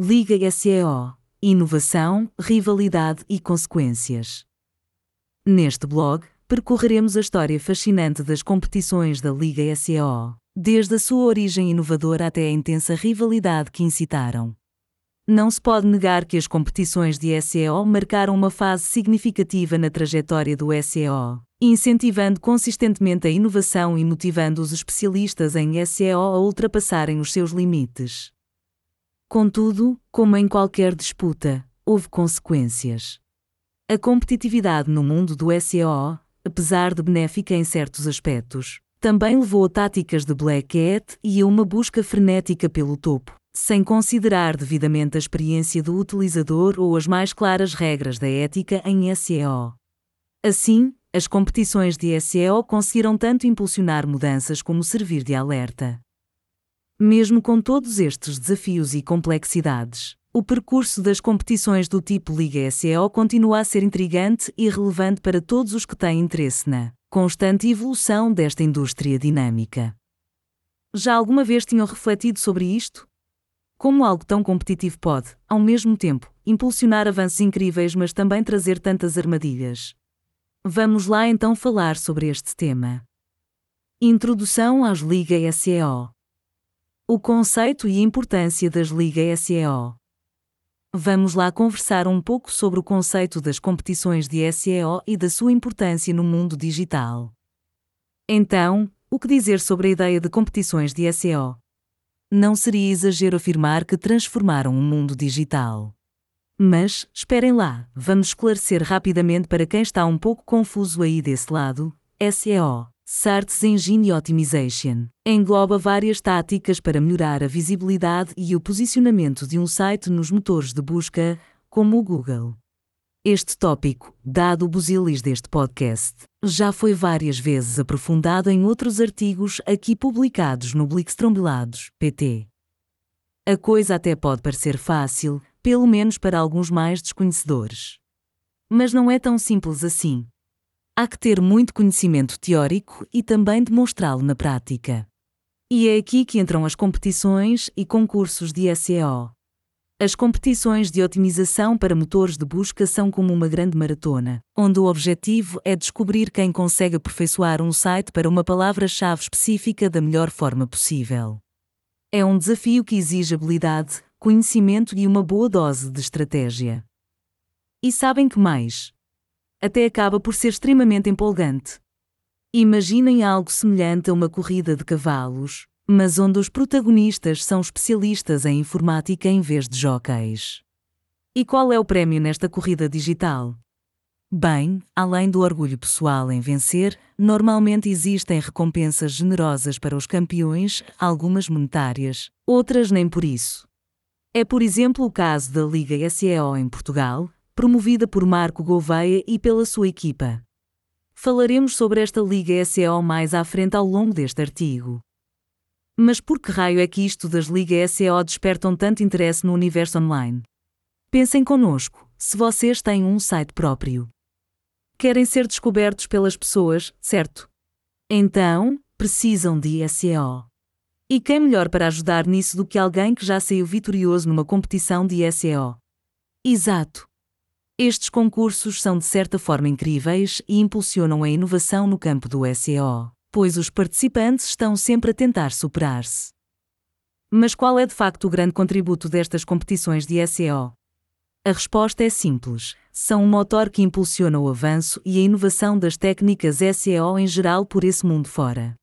Liga SEO, inovação, rivalidade e consequências. Neste blog, percorreremos a história fascinante das competições da Liga SEO, desde a sua origem inovadora até a intensa rivalidade que incitaram. Não se pode negar que as competições de SEO marcaram uma fase significativa na trajetória do SEO, incentivando consistentemente a inovação e motivando os especialistas em SEO a ultrapassarem os seus limites. Contudo, como em qualquer disputa, houve consequências. A competitividade no mundo do SEO, apesar de benéfica em certos aspectos, também levou a táticas de Black Hat e a uma busca frenética pelo topo, sem considerar devidamente a experiência do utilizador ou as mais claras regras da ética em SEO. Assim, as competições de SEO conseguiram tanto impulsionar mudanças como servir de alerta. Mesmo com todos estes desafios e complexidades, o percurso das competições do tipo Liga SEO continua a ser intrigante e relevante para todos os que têm interesse na constante evolução desta indústria dinâmica. Já alguma vez tinham refletido sobre isto? Como algo tão competitivo pode, ao mesmo tempo, impulsionar avanços incríveis, mas também trazer tantas armadilhas? Vamos lá então falar sobre este tema. Introdução às Liga SEO. O conceito e importância das Liga SEO. Vamos lá conversar um pouco sobre o conceito das competições de SEO e da sua importância no mundo digital. Então, o que dizer sobre a ideia de competições de SEO? Não seria exagero afirmar que transformaram o mundo digital. Mas, esperem lá, vamos esclarecer rapidamente para quem está um pouco confuso aí desse lado: SEO Search Engine Optimization engloba várias táticas para melhorar a visibilidade e o posicionamento de um site nos motores de busca, como o Google. Este tópico, dado o busilis deste podcast, já foi várias vezes aprofundado em outros artigos aqui publicados no Blickstrombilados, PT. A coisa até pode parecer fácil, pelo menos para alguns mais desconhecedores. Mas não é tão simples assim. Há que ter muito conhecimento teórico e também demonstrá-lo na prática. E é aqui que entram as competições e concursos de SEO. As competições de otimização para motores de busca são como uma grande maratona, onde o objetivo é descobrir quem consegue aperfeiçoar um site para uma palavra-chave específica da melhor forma possível. É um desafio que exige habilidade, conhecimento e uma boa dose de estratégia. E sabem que mais? Até acaba por ser extremamente empolgante. Imaginem algo semelhante a uma corrida de cavalos, mas onde os protagonistas são especialistas em informática em vez de jockeys. E qual é o prémio nesta corrida digital? Bem, além do orgulho pessoal em vencer, normalmente existem recompensas generosas para os campeões, algumas monetárias, outras nem por isso. É por exemplo o caso da Liga SEO em Portugal, promovida por Marco Gouveia e pela sua equipa. Falaremos sobre esta Liga SEO mais à frente ao longo deste artigo. Mas por que raio é que isto das Liga SEO despertam tanto interesse no universo online? Pensem conosco, se vocês têm um site próprio. Querem ser descobertos pelas pessoas, certo? Então, precisam de SEO. E quem melhor para ajudar nisso do que alguém que já saiu vitorioso numa competição de SEO? Exato. Estes concursos são de certa forma incríveis e impulsionam a inovação no campo do SEO, pois os participantes estão sempre a tentar superar-se. Mas qual é de facto o grande contributo destas competições de SEO? A resposta é simples: são um motor que impulsiona o avanço e a inovação das técnicas SEO em geral por esse mundo fora.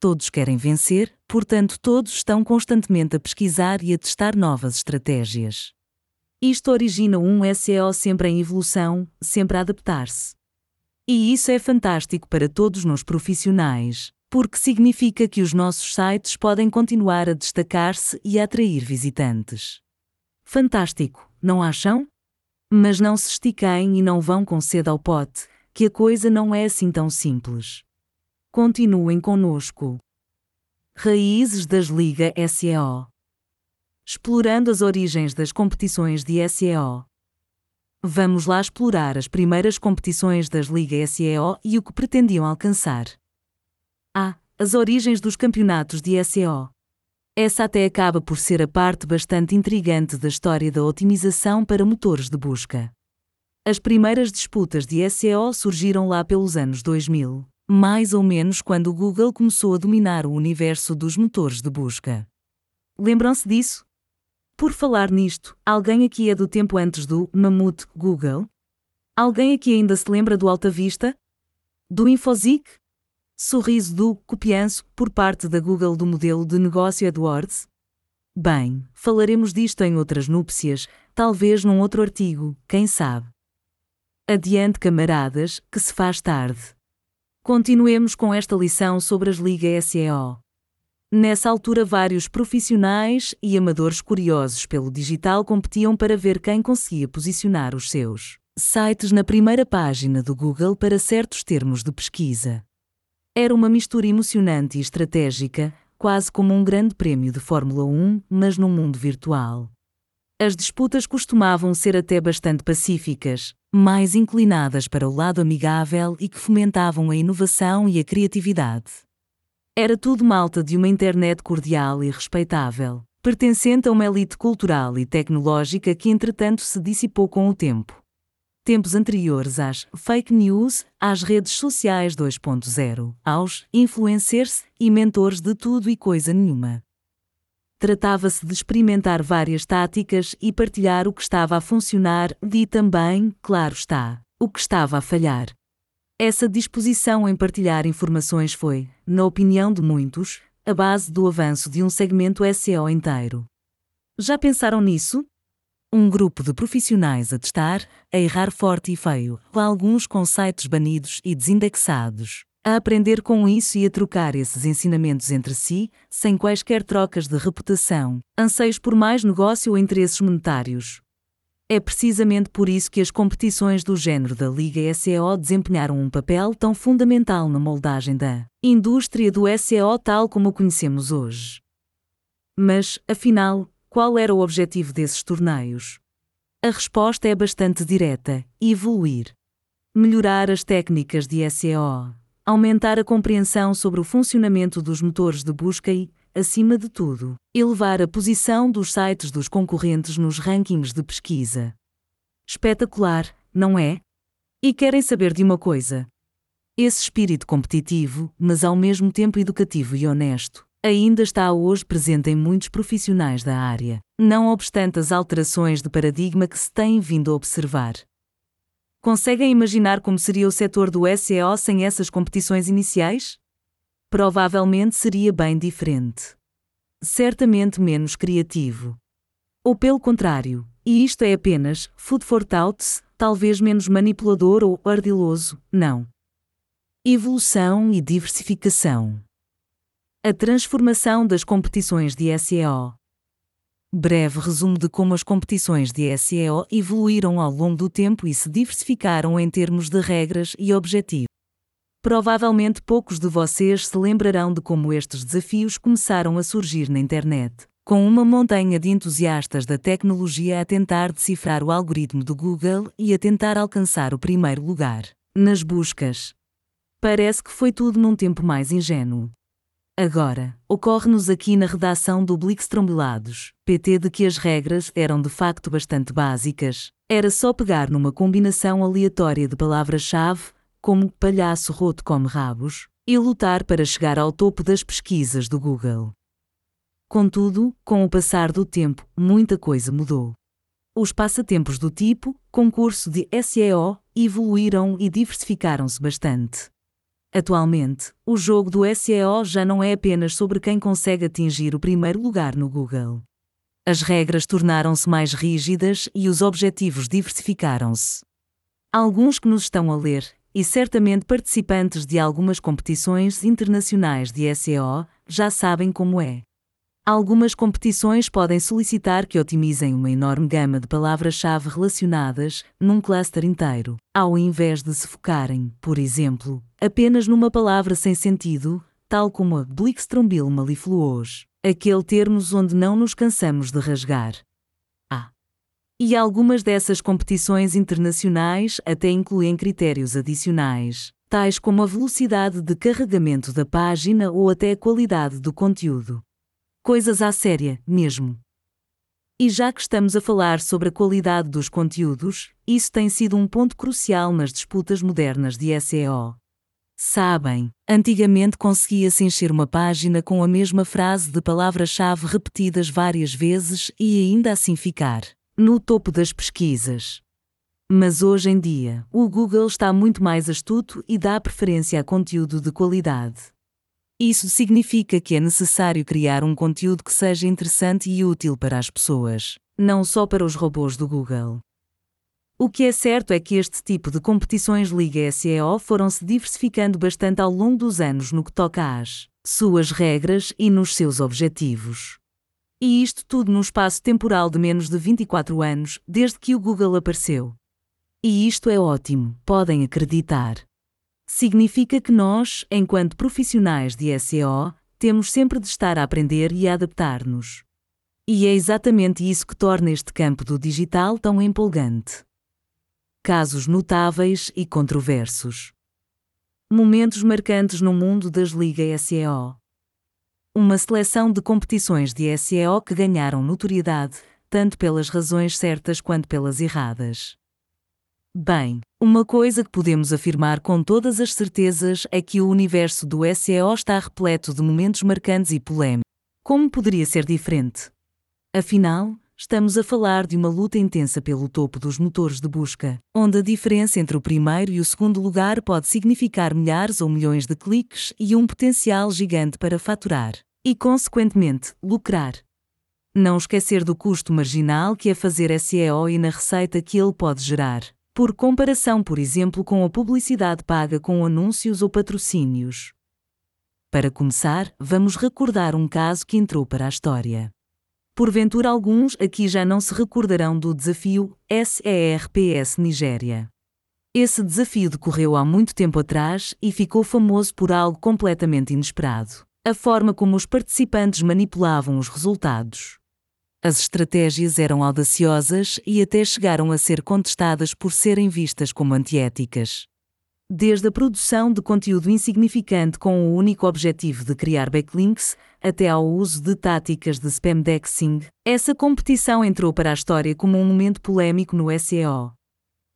Todos querem vencer, portanto, todos estão constantemente a pesquisar e a testar novas estratégias. Isto origina um SEO sempre em evolução, sempre a adaptar-se. E isso é fantástico para todos nós profissionais, porque significa que os nossos sites podem continuar a destacar-se e a atrair visitantes. Fantástico, não acham? Mas não se estiquem e não vão com sede ao pote, que a coisa não é assim tão simples. Continuem conosco. Raízes das Liga SEO explorando as origens das competições de SEO. Vamos lá explorar as primeiras competições das Liga SEO e o que pretendiam alcançar. A. As origens dos campeonatos de SEO. Essa até acaba por ser a parte bastante intrigante da história da otimização para motores de busca. As primeiras disputas de SEO surgiram lá pelos anos 2000, mais ou menos quando o Google começou a dominar o universo dos motores de busca. Lembram-se disso? Por falar nisto, alguém aqui é do tempo antes do Mamute Google? Alguém aqui ainda se lembra do Alta Vista? Do Infozik? Sorriso do copianço por parte da Google do modelo de negócio AdWords? Bem, falaremos disto em outras núpcias, talvez num outro artigo, quem sabe. Adiante, camaradas, que se faz tarde. Continuemos com esta lição sobre as ligas SEO. Nessa altura, vários profissionais e amadores curiosos pelo digital competiam para ver quem conseguia posicionar os seus sites na primeira página do Google para certos termos de pesquisa. Era uma mistura emocionante e estratégica, quase como um grande prémio de Fórmula 1, mas num mundo virtual. As disputas costumavam ser até bastante pacíficas, mais inclinadas para o lado amigável e que fomentavam a inovação e a criatividade. Era tudo malta de uma internet cordial e respeitável, pertencente a uma elite cultural e tecnológica que entretanto se dissipou com o tempo tempos anteriores às fake news, às redes sociais 2.0, aos influencers e mentores de tudo e coisa nenhuma. Tratava-se de experimentar várias táticas e partilhar o que estava a funcionar e também, claro está, o que estava a falhar. Essa disposição em partilhar informações foi, na opinião de muitos, a base do avanço de um segmento SEO inteiro. Já pensaram nisso? Um grupo de profissionais a testar, a errar forte e feio, alguns com sites banidos e desindexados, a aprender com isso e a trocar esses ensinamentos entre si, sem quaisquer trocas de reputação, anseios por mais negócio ou interesses monetários. É precisamente por isso que as competições do género da Liga SEO desempenharam um papel tão fundamental na moldagem da indústria do SEO tal como o conhecemos hoje. Mas, afinal, qual era o objetivo desses torneios? A resposta é bastante direta: evoluir. Melhorar as técnicas de SEO, aumentar a compreensão sobre o funcionamento dos motores de busca e, acima de tudo, elevar a posição dos sites dos concorrentes nos rankings de pesquisa. Espetacular, não é? E querem saber de uma coisa? Esse espírito competitivo, mas ao mesmo tempo educativo e honesto, ainda está hoje presente em muitos profissionais da área, não obstante as alterações de paradigma que se têm vindo a observar. Conseguem imaginar como seria o setor do SEO sem essas competições iniciais? Provavelmente seria bem diferente. Certamente menos criativo. Ou pelo contrário, e isto é apenas food for thoughts, talvez menos manipulador ou ardiloso, não. Evolução e diversificação. A transformação das competições de SEO. Breve resumo de como as competições de SEO evoluíram ao longo do tempo e se diversificaram em termos de regras e objetivos. Provavelmente poucos de vocês se lembrarão de como estes desafios começaram a surgir na internet, com uma montanha de entusiastas da tecnologia a tentar decifrar o algoritmo do Google e a tentar alcançar o primeiro lugar nas buscas. Parece que foi tudo num tempo mais ingênuo. Agora, ocorre-nos aqui na redação do Blickstrombilados, PT de que as regras eram de facto bastante básicas. Era só pegar numa combinação aleatória de palavras-chave, como palhaço roto come rabos, e lutar para chegar ao topo das pesquisas do Google. Contudo, com o passar do tempo, muita coisa mudou. Os passatempos do tipo concurso de SEO evoluíram e diversificaram-se bastante. Atualmente, o jogo do SEO já não é apenas sobre quem consegue atingir o primeiro lugar no Google. As regras tornaram-se mais rígidas e os objetivos diversificaram-se. Alguns que nos estão a ler, e certamente participantes de algumas competições internacionais de SEO, já sabem como é. Algumas competições podem solicitar que otimizem uma enorme gama de palavras-chave relacionadas num cluster inteiro, ao invés de se focarem, por exemplo, apenas numa palavra sem sentido, tal como a Blickstrombil malifluos, aquele termos onde não nos cansamos de rasgar. E algumas dessas competições internacionais até incluem critérios adicionais, tais como a velocidade de carregamento da página ou até a qualidade do conteúdo. Coisas à séria, mesmo. E já que estamos a falar sobre a qualidade dos conteúdos, isso tem sido um ponto crucial nas disputas modernas de SEO. Sabem, antigamente conseguia-se encher uma página com a mesma frase de palavra-chave repetidas várias vezes e ainda assim ficar no topo das pesquisas. Mas hoje em dia, o Google está muito mais astuto e dá preferência a conteúdo de qualidade. Isso significa que é necessário criar um conteúdo que seja interessante e útil para as pessoas, não só para os robôs do Google. O que é certo é que este tipo de competições Liga SEO foram se diversificando bastante ao longo dos anos no que toca às suas regras e nos seus objetivos. E isto tudo num espaço temporal de menos de 24 anos, desde que o Google apareceu. E isto é ótimo, podem acreditar. Significa que nós, enquanto profissionais de SEO, temos sempre de estar a aprender e a adaptar-nos. E é exatamente isso que torna este campo do digital tão empolgante. Casos notáveis e controversos. Momentos marcantes no mundo das ligas SEO. Uma seleção de competições de SEO que ganharam notoriedade, tanto pelas razões certas quanto pelas erradas. Bem, uma coisa que podemos afirmar com todas as certezas é que o universo do SEO está repleto de momentos marcantes e polêmicos. Como poderia ser diferente? Afinal, estamos a falar de uma luta intensa pelo topo dos motores de busca, onde a diferença entre o primeiro e o segundo lugar pode significar milhares ou milhões de cliques e um potencial gigante para faturar e, consequentemente, lucrar. Não esquecer do custo marginal que é fazer SEO e na receita que ele pode gerar por comparação, por exemplo, com a publicidade paga com anúncios ou patrocínios. Para começar, vamos recordar um caso que entrou para a história. Porventura, alguns aqui já não se recordarão do desafio SERPS Nigéria. Esse desafio decorreu há muito tempo atrás e ficou famoso por algo completamente inesperado: a forma como os participantes manipulavam os resultados. As estratégias eram audaciosas e até chegaram a ser contestadas por serem vistas como antiéticas. Desde a produção de conteúdo insignificante com o único objetivo de criar backlinks, até ao uso de táticas de spamdexing, essa competição entrou para a história como um momento polêmico no SEO.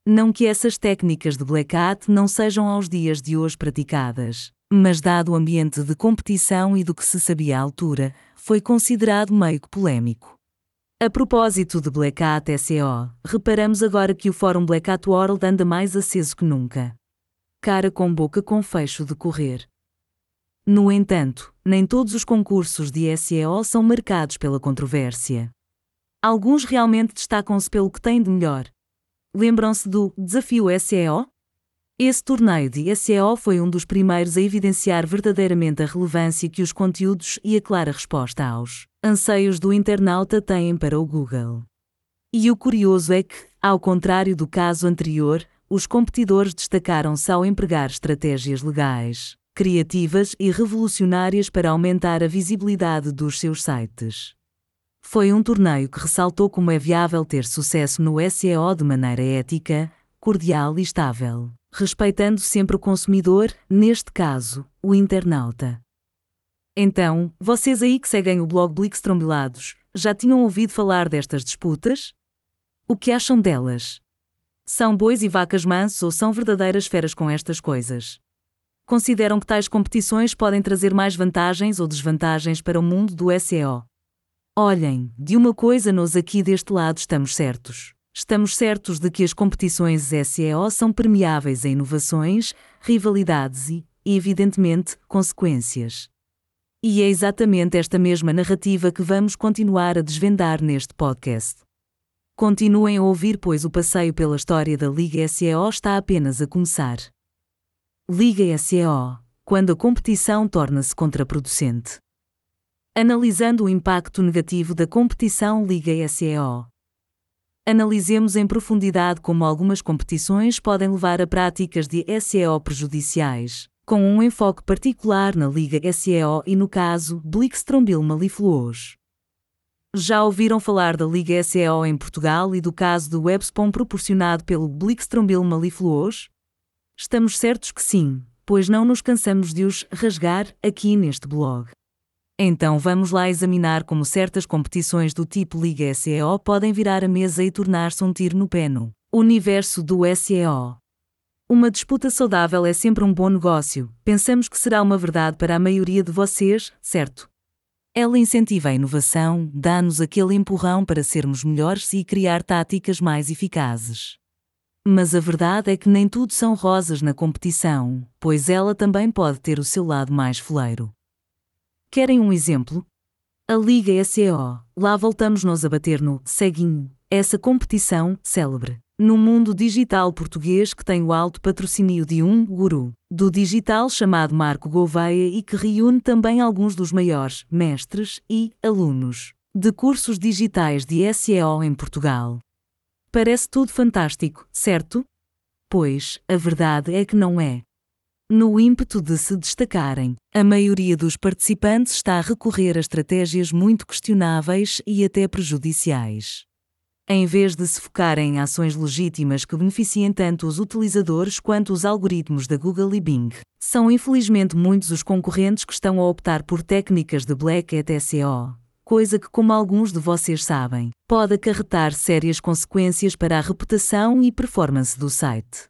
Não que essas técnicas de Black Hat não sejam aos dias de hoje praticadas, mas dado o ambiente de competição e do que se sabia à altura, foi considerado meio que polêmico. A propósito de Black Hat SEO, reparamos agora que o fórum Black Hat World anda mais aceso que nunca. Cara com boca com fecho de correr. No entanto, nem todos os concursos de SEO são marcados pela controvérsia. Alguns realmente destacam-se pelo que têm de melhor. Lembram-se do Desafio SEO? Esse torneio de SEO foi um dos primeiros a evidenciar verdadeiramente a relevância que os conteúdos e a clara resposta aos anseios do internauta têm para o Google. E o curioso é que, ao contrário do caso anterior, os competidores destacaram-se ao empregar estratégias legais, criativas e revolucionárias para aumentar a visibilidade dos seus sites. Foi um torneio que ressaltou como é viável ter sucesso no SEO de maneira ética, cordial e estável respeitando sempre o consumidor, neste caso, o internauta. Então, vocês aí que seguem o blog Blix Trombilados, já tinham ouvido falar destas disputas? O que acham delas? São bois e vacas mansos ou são verdadeiras feras com estas coisas? Consideram que tais competições podem trazer mais vantagens ou desvantagens para o mundo do SEO? Olhem, de uma coisa nós aqui deste lado estamos certos. Estamos certos de que as competições SEO são permeáveis a inovações, rivalidades e, evidentemente, consequências. E é exatamente esta mesma narrativa que vamos continuar a desvendar neste podcast. Continuem a ouvir, pois o passeio pela história da Liga SEO está apenas a começar. Liga SEO quando a competição torna-se contraproducente. Analisando o impacto negativo da competição Liga SEO analisemos em profundidade como algumas competições podem levar a práticas de SEO prejudiciais, com um enfoque particular na Liga SEO e no caso Blixtrombil Malifluos. Já ouviram falar da Liga SEO em Portugal e do caso do webspam proporcionado pelo Blixtrombil Malifluos? Estamos certos que sim, pois não nos cansamos de os rasgar aqui neste blog. Então vamos lá examinar como certas competições do tipo Liga SEO podem virar a mesa e tornar-se um tiro no pé no universo do SEO. Uma disputa saudável é sempre um bom negócio, pensamos que será uma verdade para a maioria de vocês, certo? Ela incentiva a inovação, dá-nos aquele empurrão para sermos melhores e criar táticas mais eficazes. Mas a verdade é que nem tudo são rosas na competição, pois ela também pode ter o seu lado mais foleiro. Querem um exemplo? A Liga SEO. Lá voltamos-nos a bater no ceguinho, essa competição célebre. No mundo digital português que tem o alto patrocínio de um guru do digital chamado Marco Gouveia e que reúne também alguns dos maiores mestres e alunos de cursos digitais de SEO em Portugal. Parece tudo fantástico, certo? Pois, a verdade é que não é. No ímpeto de se destacarem, a maioria dos participantes está a recorrer a estratégias muito questionáveis e até prejudiciais. Em vez de se focarem em ações legítimas que beneficiem tanto os utilizadores quanto os algoritmos da Google e Bing, são infelizmente muitos os concorrentes que estão a optar por técnicas de Black Hat SEO, coisa que, como alguns de vocês sabem, pode acarretar sérias consequências para a reputação e performance do site.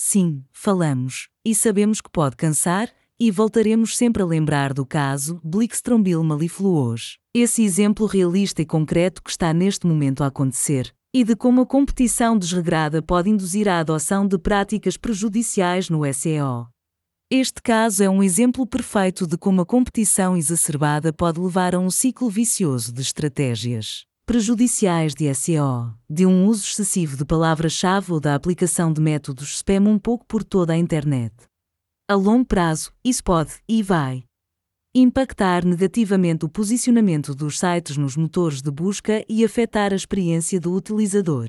Sim, falamos, e sabemos que pode cansar, e voltaremos sempre a lembrar do caso Blixtrombil Malifluos, esse exemplo realista e concreto que está neste momento a acontecer, e de como a competição desregrada pode induzir a adoção de práticas prejudiciais no SEO. Este caso é um exemplo perfeito de como a competição exacerbada pode levar a um ciclo vicioso de estratégias prejudiciais de SEO, de um uso excessivo de palavra-chave ou da aplicação de métodos spam um pouco por toda a internet. A longo prazo, isso pode, e vai, impactar negativamente o posicionamento dos sites nos motores de busca e afetar a experiência do utilizador.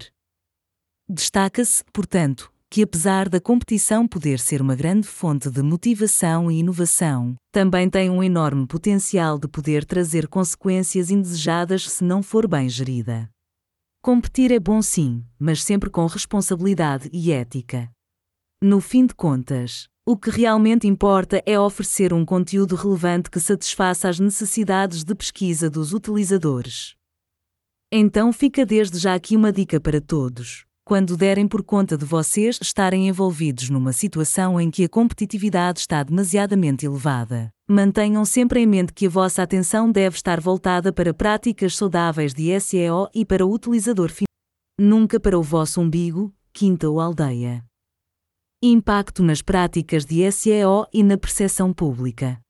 Destaca-se, portanto, que apesar da competição poder ser uma grande fonte de motivação e inovação, também tem um enorme potencial de poder trazer consequências indesejadas se não for bem gerida. Competir é bom sim, mas sempre com responsabilidade e ética. No fim de contas, o que realmente importa é oferecer um conteúdo relevante que satisfaça as necessidades de pesquisa dos utilizadores. Então fica desde já aqui uma dica para todos quando derem por conta de vocês estarem envolvidos numa situação em que a competitividade está demasiadamente elevada. Mantenham sempre em mente que a vossa atenção deve estar voltada para práticas saudáveis de SEO e para o utilizador final, nunca para o vosso umbigo, quinta ou aldeia. Impacto nas práticas de SEO e na percepção pública.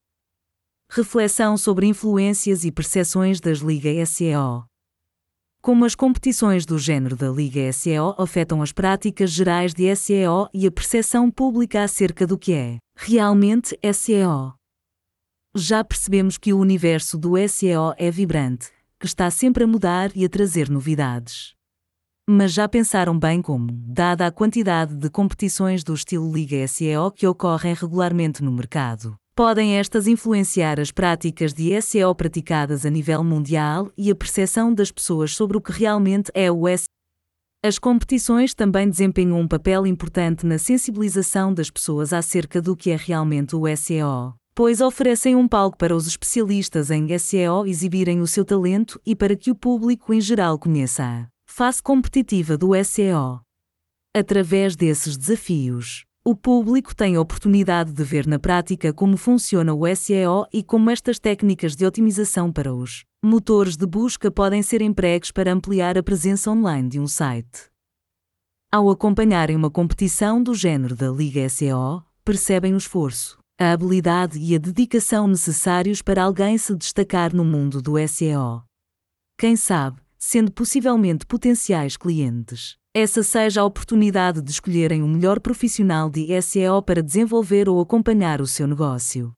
Reflexão sobre influências e percepções das ligas SEO. Como as competições do género da Liga SEO afetam as práticas gerais de SEO e a percepção pública acerca do que é realmente SEO. Já percebemos que o universo do SEO é vibrante, que está sempre a mudar e a trazer novidades. Mas já pensaram bem como, dada a quantidade de competições do estilo Liga SEO que ocorrem regularmente no mercado, podem estas influenciar as práticas de SEO praticadas a nível mundial e a percepção das pessoas sobre o que realmente é o SEO. As competições também desempenham um papel importante na sensibilização das pessoas acerca do que é realmente o SEO, pois oferecem um palco para os especialistas em SEO exibirem o seu talento e para que o público em geral conheça a face competitiva do SEO. Através desses desafios, o público tem a oportunidade de ver na prática como funciona o SEO e como estas técnicas de otimização para os motores de busca podem ser empregues para ampliar a presença online de um site. Ao acompanharem uma competição do género da Liga SEO, percebem o esforço, a habilidade e a dedicação necessários para alguém se destacar no mundo do SEO. Quem sabe, sendo possivelmente potenciais clientes essa seja a oportunidade de escolherem o melhor profissional de SEO para desenvolver ou acompanhar o seu negócio.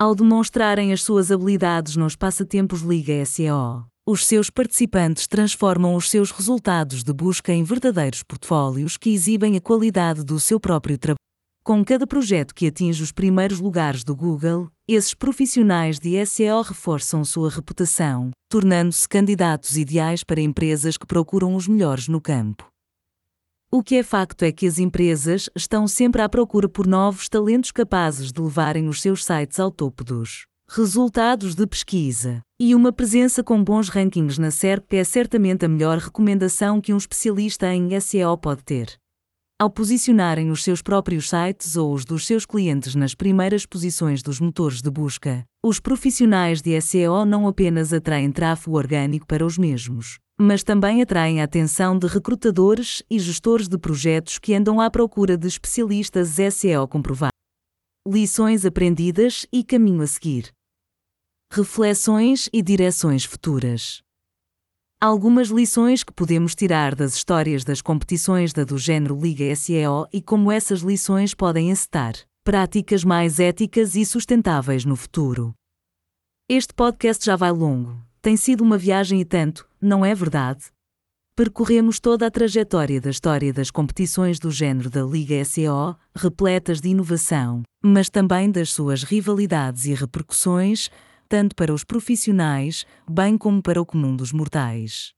Ao demonstrarem as suas habilidades nos passatempos Liga SEO, os seus participantes transformam os seus resultados de busca em verdadeiros portfólios que exibem a qualidade do seu próprio trabalho. Com cada projeto que atinge os primeiros lugares do Google, esses profissionais de SEO reforçam sua reputação, tornando-se candidatos ideais para empresas que procuram os melhores no campo. O que é facto é que as empresas estão sempre à procura por novos talentos capazes de levarem os seus sites ao topo dos resultados de pesquisa e uma presença com bons rankings na SERP é certamente a melhor recomendação que um especialista em SEO pode ter. Ao posicionarem os seus próprios sites ou os dos seus clientes nas primeiras posições dos motores de busca, os profissionais de SEO não apenas atraem tráfego orgânico para os mesmos, mas também atraem a atenção de recrutadores e gestores de projetos que andam à procura de especialistas SEO comprovados. Lições aprendidas e caminho a seguir. Reflexões e direções futuras. Algumas lições que podemos tirar das histórias das competições da do género Liga SEO e como essas lições podem encetar práticas mais éticas e sustentáveis no futuro. Este podcast já vai longo, tem sido uma viagem e tanto, não é verdade? Percorremos toda a trajetória da história das competições do género da Liga SEO, repletas de inovação, mas também das suas rivalidades e repercussões, tanto para os profissionais, bem como para o comum dos mortais.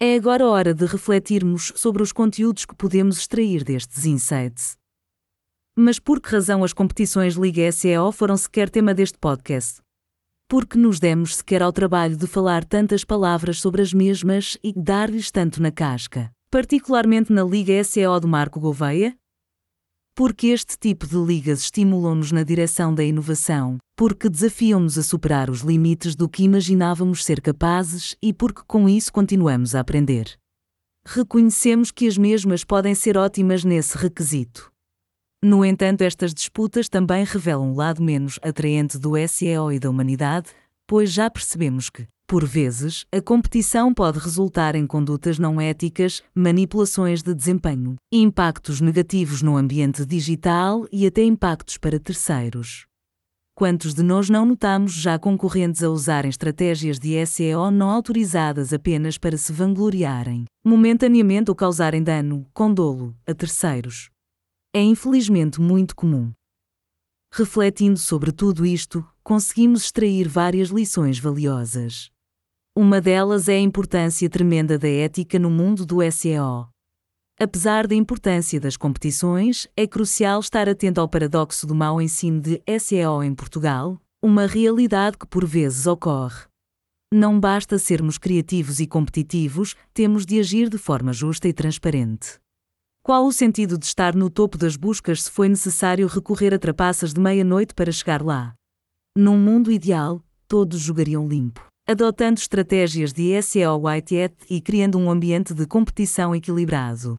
É agora hora de refletirmos sobre os conteúdos que podemos extrair destes insights. Mas por que razão as competições Liga SEO foram sequer tema deste podcast? Porque nos demos sequer ao trabalho de falar tantas palavras sobre as mesmas e dar-lhes tanto na casca, particularmente na Liga SEO do Marco Gouveia? Porque este tipo de ligas estimulam-nos na direção da inovação, porque desafiam-nos a superar os limites do que imaginávamos ser capazes e porque com isso continuamos a aprender. Reconhecemos que as mesmas podem ser ótimas nesse requisito. No entanto, estas disputas também revelam um lado menos atraente do SEO e da humanidade, pois já percebemos que, por vezes, a competição pode resultar em condutas não éticas, manipulações de desempenho, impactos negativos no ambiente digital e até impactos para terceiros. Quantos de nós não notamos já concorrentes a usarem estratégias de SEO não autorizadas apenas para se vangloriarem, momentaneamente ou causarem dano, com dolo, a terceiros? É infelizmente muito comum. Refletindo sobre tudo isto, conseguimos extrair várias lições valiosas. Uma delas é a importância tremenda da ética no mundo do SEO. Apesar da importância das competições, é crucial estar atento ao paradoxo do mau ensino de SEO em Portugal, uma realidade que por vezes ocorre. Não basta sermos criativos e competitivos, temos de agir de forma justa e transparente. Qual o sentido de estar no topo das buscas se foi necessário recorrer a trapaças de meia-noite para chegar lá? Num mundo ideal, todos jogariam limpo adotando estratégias de SEO White Hat e criando um ambiente de competição equilibrado.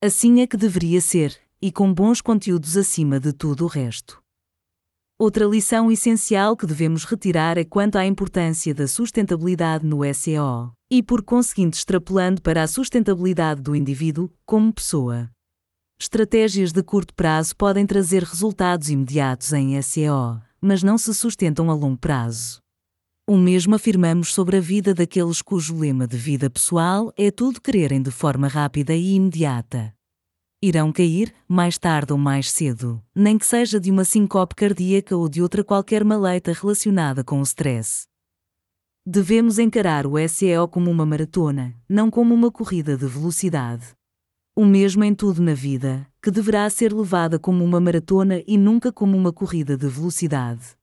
Assim é que deveria ser, e com bons conteúdos acima de tudo o resto. Outra lição essencial que devemos retirar é quanto à importância da sustentabilidade no SEO, e por conseguinte extrapolando para a sustentabilidade do indivíduo como pessoa. Estratégias de curto prazo podem trazer resultados imediatos em SEO, mas não se sustentam a longo prazo. O mesmo afirmamos sobre a vida daqueles cujo lema de vida pessoal é tudo quererem de forma rápida e imediata. Irão cair, mais tarde ou mais cedo, nem que seja de uma sincope cardíaca ou de outra qualquer maleita relacionada com o stress. Devemos encarar o SEO como uma maratona, não como uma corrida de velocidade. O mesmo em tudo na vida, que deverá ser levada como uma maratona e nunca como uma corrida de velocidade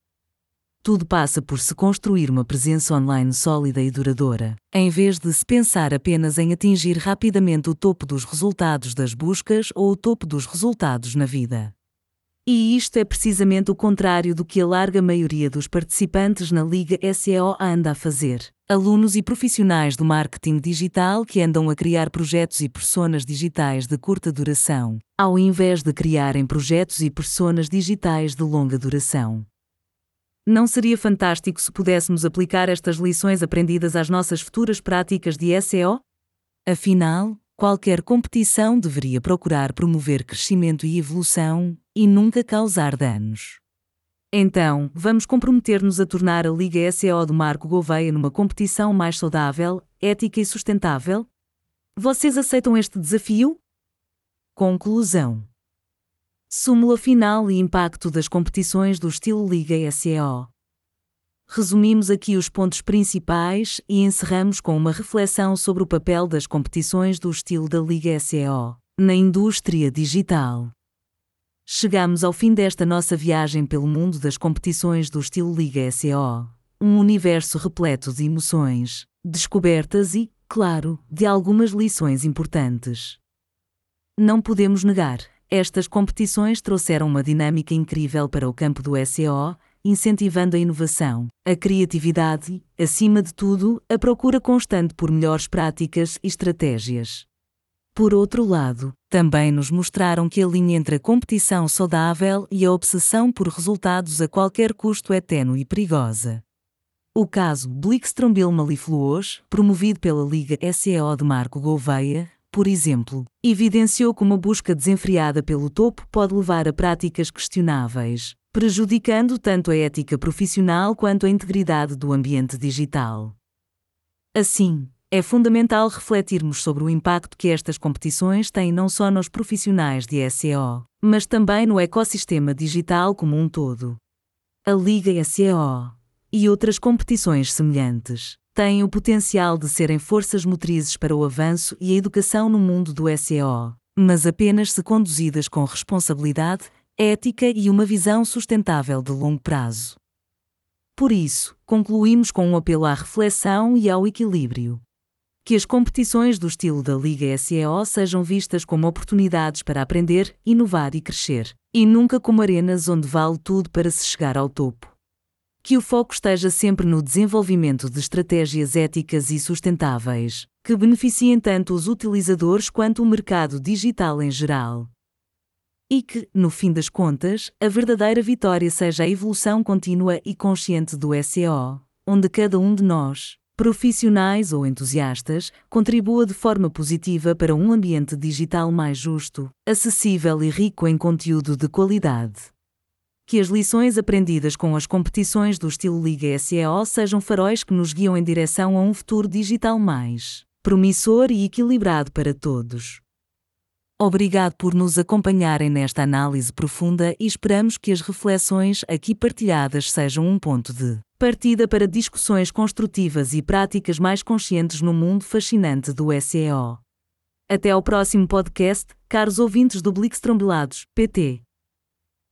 tudo passa por se construir uma presença online sólida e duradoura, em vez de se pensar apenas em atingir rapidamente o topo dos resultados das buscas ou o topo dos resultados na vida. E isto é precisamente o contrário do que a larga maioria dos participantes na Liga SEO anda a fazer. Alunos e profissionais do marketing digital que andam a criar projetos e personas digitais de curta duração, ao invés de criarem projetos e personas digitais de longa duração. Não seria fantástico se pudéssemos aplicar estas lições aprendidas às nossas futuras práticas de SEO? Afinal, qualquer competição deveria procurar promover crescimento e evolução e nunca causar danos. Então, vamos comprometer-nos a tornar a Liga SEO do Marco Gouveia numa competição mais saudável, ética e sustentável? Vocês aceitam este desafio? Conclusão Súmula final e impacto das competições do estilo Liga SEO. Resumimos aqui os pontos principais e encerramos com uma reflexão sobre o papel das competições do estilo da Liga SEO na indústria digital. Chegamos ao fim desta nossa viagem pelo mundo das competições do estilo Liga SEO. Um universo repleto de emoções, descobertas e, claro, de algumas lições importantes. Não podemos negar, estas competições trouxeram uma dinâmica incrível para o campo do SEO, incentivando a inovação, a criatividade e, acima de tudo, a procura constante por melhores práticas e estratégias. Por outro lado, também nos mostraram que a linha entre a competição saudável e a obsessão por resultados a qualquer custo é tênue e perigosa. O caso Blickstrom Malifluos, promovido pela Liga SEO de Marco Gouveia, por exemplo, evidenciou que uma busca desenfreada pelo topo pode levar a práticas questionáveis, prejudicando tanto a ética profissional quanto a integridade do ambiente digital. Assim, é fundamental refletirmos sobre o impacto que estas competições têm não só nos profissionais de SEO, mas também no ecossistema digital como um todo. A Liga SEO e outras competições semelhantes têm o potencial de serem forças motrizes para o avanço e a educação no mundo do SEO, mas apenas se conduzidas com responsabilidade, ética e uma visão sustentável de longo prazo. Por isso, concluímos com um apelo à reflexão e ao equilíbrio que as competições do estilo da Liga SEO sejam vistas como oportunidades para aprender, inovar e crescer, e nunca como arenas onde vale tudo para se chegar ao topo. Que o foco esteja sempre no desenvolvimento de estratégias éticas e sustentáveis, que beneficiem tanto os utilizadores quanto o mercado digital em geral. E que, no fim das contas, a verdadeira vitória seja a evolução contínua e consciente do SEO, onde cada um de nós, profissionais ou entusiastas, contribua de forma positiva para um ambiente digital mais justo, acessível e rico em conteúdo de qualidade. Que as lições aprendidas com as competições do estilo Liga SEO sejam faróis que nos guiam em direção a um futuro digital mais promissor e equilibrado para todos. Obrigado por nos acompanharem nesta análise profunda e esperamos que as reflexões aqui partilhadas sejam um ponto de partida para discussões construtivas e práticas mais conscientes no mundo fascinante do SEO. Até ao próximo podcast, caros ouvintes do Blickstrombilados, PT.